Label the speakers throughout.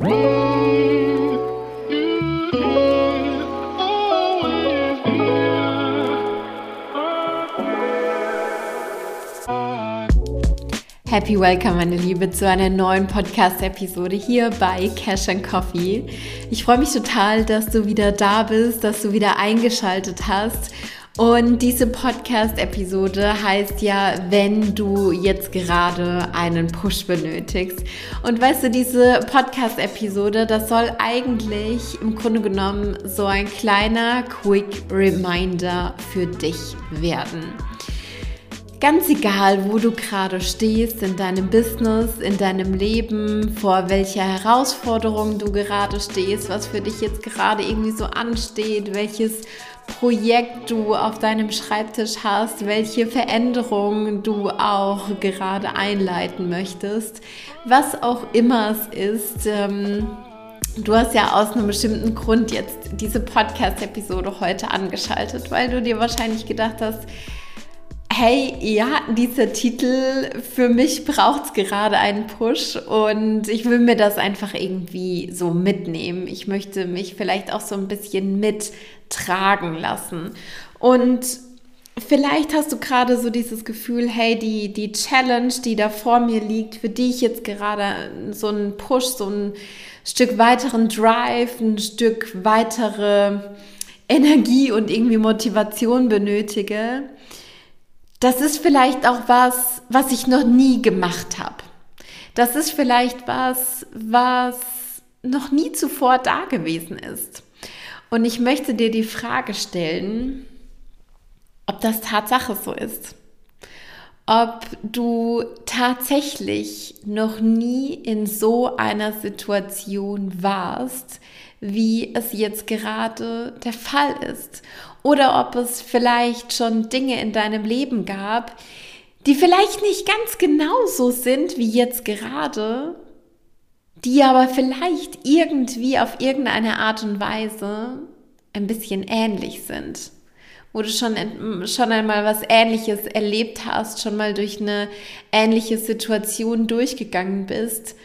Speaker 1: Happy Welcome, meine Liebe, zu einer neuen Podcast-Episode hier bei Cash and Coffee. Ich freue mich total, dass du wieder da bist, dass du wieder eingeschaltet hast. Und diese Podcast-Episode heißt ja, wenn du jetzt gerade einen Push benötigst. Und weißt du, diese Podcast-Episode, das soll eigentlich im Grunde genommen so ein kleiner Quick Reminder für dich werden. Ganz egal, wo du gerade stehst in deinem Business, in deinem Leben, vor welcher Herausforderung du gerade stehst, was für dich jetzt gerade irgendwie so ansteht, welches Projekt du auf deinem Schreibtisch hast, welche Veränderungen du auch gerade einleiten möchtest, was auch immer es ist. Ähm, Du hast ja aus einem bestimmten Grund jetzt diese Podcast-Episode heute angeschaltet, weil du dir wahrscheinlich gedacht hast, hey, ja, dieser Titel, für mich braucht es gerade einen Push und ich will mir das einfach irgendwie so mitnehmen. Ich möchte mich vielleicht auch so ein bisschen mittragen lassen. Und vielleicht hast du gerade so dieses Gefühl, hey, die, die Challenge, die da vor mir liegt, für die ich jetzt gerade so einen Push, so ein Stück weiteren Drive, ein Stück weitere Energie und irgendwie Motivation benötige, das ist vielleicht auch was, was ich noch nie gemacht habe. Das ist vielleicht was, was noch nie zuvor da gewesen ist. Und ich möchte dir die Frage stellen, ob das Tatsache so ist. Ob du tatsächlich noch nie in so einer Situation warst, wie es jetzt gerade der Fall ist. Oder ob es vielleicht schon Dinge in deinem Leben gab, die vielleicht nicht ganz genau so sind wie jetzt gerade, die aber vielleicht irgendwie auf irgendeine Art und Weise ein bisschen ähnlich sind. Wo du schon, schon einmal was Ähnliches erlebt hast, schon mal durch eine ähnliche Situation durchgegangen bist.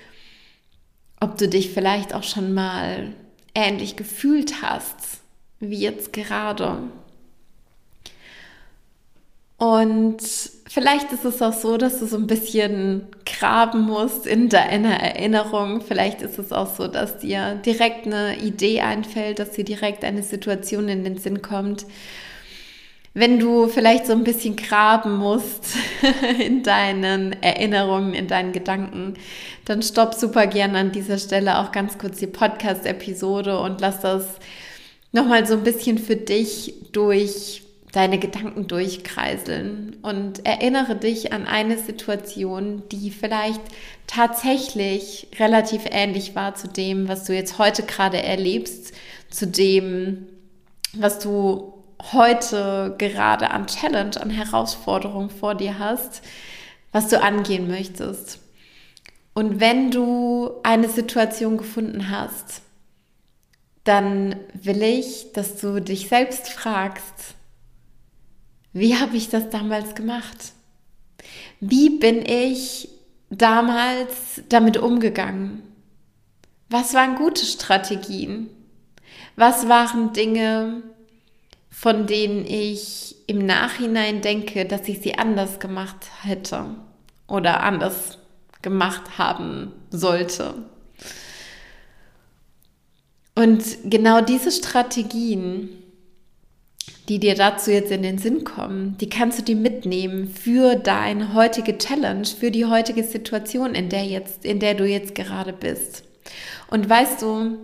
Speaker 1: Ob du dich vielleicht auch schon mal ähnlich gefühlt hast wie jetzt gerade. Und vielleicht ist es auch so, dass du so ein bisschen graben musst in deiner Erinnerung. Vielleicht ist es auch so, dass dir direkt eine Idee einfällt, dass dir direkt eine Situation in den Sinn kommt. Wenn du vielleicht so ein bisschen graben musst in deinen Erinnerungen, in deinen Gedanken, dann stopp super gern an dieser Stelle auch ganz kurz die Podcast-Episode und lass das nochmal so ein bisschen für dich durch deine Gedanken durchkreiseln. Und erinnere dich an eine Situation, die vielleicht tatsächlich relativ ähnlich war zu dem, was du jetzt heute gerade erlebst, zu dem, was du heute gerade an Challenge, an Herausforderung vor dir hast, was du angehen möchtest. Und wenn du eine Situation gefunden hast, dann will ich, dass du dich selbst fragst, wie habe ich das damals gemacht? Wie bin ich damals damit umgegangen? Was waren gute Strategien? Was waren Dinge, von denen ich im Nachhinein denke, dass ich sie anders gemacht hätte oder anders gemacht haben sollte? Und genau diese Strategien, die dir dazu jetzt in den Sinn kommen, die kannst du dir mitnehmen für deine heutige Challenge, für die heutige Situation, in der jetzt, in der du jetzt gerade bist. Und weißt du,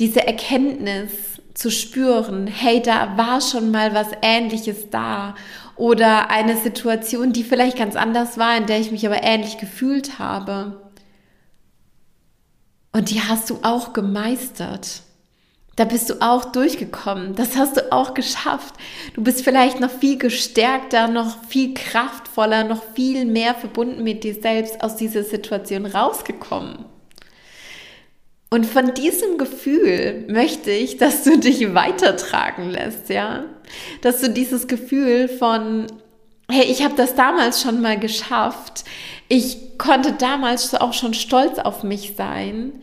Speaker 1: diese Erkenntnis zu spüren, hey, da war schon mal was Ähnliches da oder eine Situation, die vielleicht ganz anders war, in der ich mich aber ähnlich gefühlt habe und die hast du auch gemeistert. Da bist du auch durchgekommen. Das hast du auch geschafft. Du bist vielleicht noch viel gestärkter, noch viel kraftvoller, noch viel mehr verbunden mit dir selbst aus dieser Situation rausgekommen. Und von diesem Gefühl möchte ich, dass du dich weitertragen lässt, ja? Dass du dieses Gefühl von, hey, ich habe das damals schon mal geschafft. Ich konnte damals auch schon stolz auf mich sein,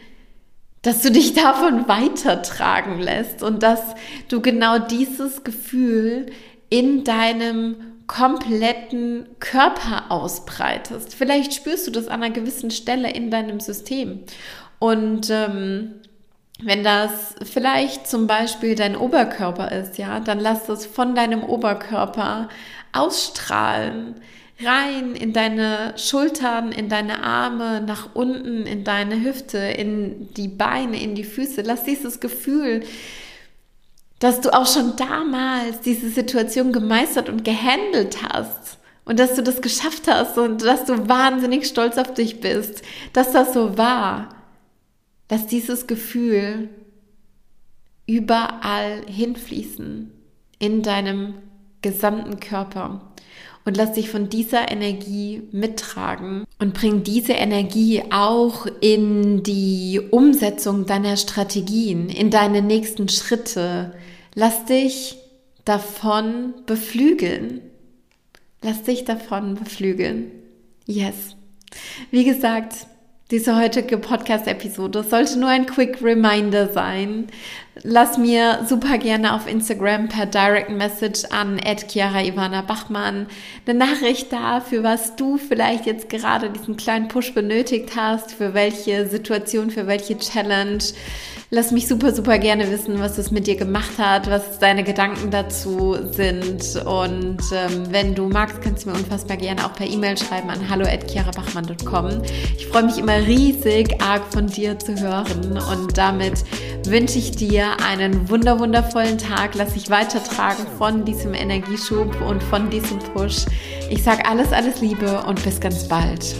Speaker 1: dass du dich davon weitertragen lässt und dass du genau dieses Gefühl in deinem kompletten Körper ausbreitest. Vielleicht spürst du das an einer gewissen Stelle in deinem System. Und ähm, wenn das vielleicht zum Beispiel dein Oberkörper ist, ja, dann lass das von deinem Oberkörper ausstrahlen rein in deine Schultern, in deine Arme, nach unten, in deine Hüfte, in die Beine, in die Füße. Lass dieses Gefühl, dass du auch schon damals diese Situation gemeistert und gehandelt hast und dass du das geschafft hast und dass du wahnsinnig stolz auf dich bist, dass das so war, dass dieses Gefühl überall hinfließen in deinem gesamten Körper und lass dich von dieser Energie mittragen und bring diese Energie auch in die Umsetzung deiner Strategien, in deine nächsten Schritte. Lass dich davon beflügeln. Lass dich davon beflügeln. Yes. Wie gesagt, diese heutige Podcast-Episode sollte nur ein Quick Reminder sein. Lass mir super gerne auf Instagram per Direct Message an Chiara Ivana Bachmann eine Nachricht da, für was du vielleicht jetzt gerade diesen kleinen Push benötigt hast, für welche Situation, für welche Challenge Lass mich super, super gerne wissen, was es mit dir gemacht hat, was deine Gedanken dazu sind. Und ähm, wenn du magst, kannst du mir unfassbar gerne auch per E-Mail schreiben an hallo.chiarabachmann.com. Ich freue mich immer riesig, arg von dir zu hören. Und damit wünsche ich dir einen wunder, wundervollen Tag. Lass dich weitertragen von diesem Energieschub und von diesem Push. Ich sage alles, alles Liebe und bis ganz bald.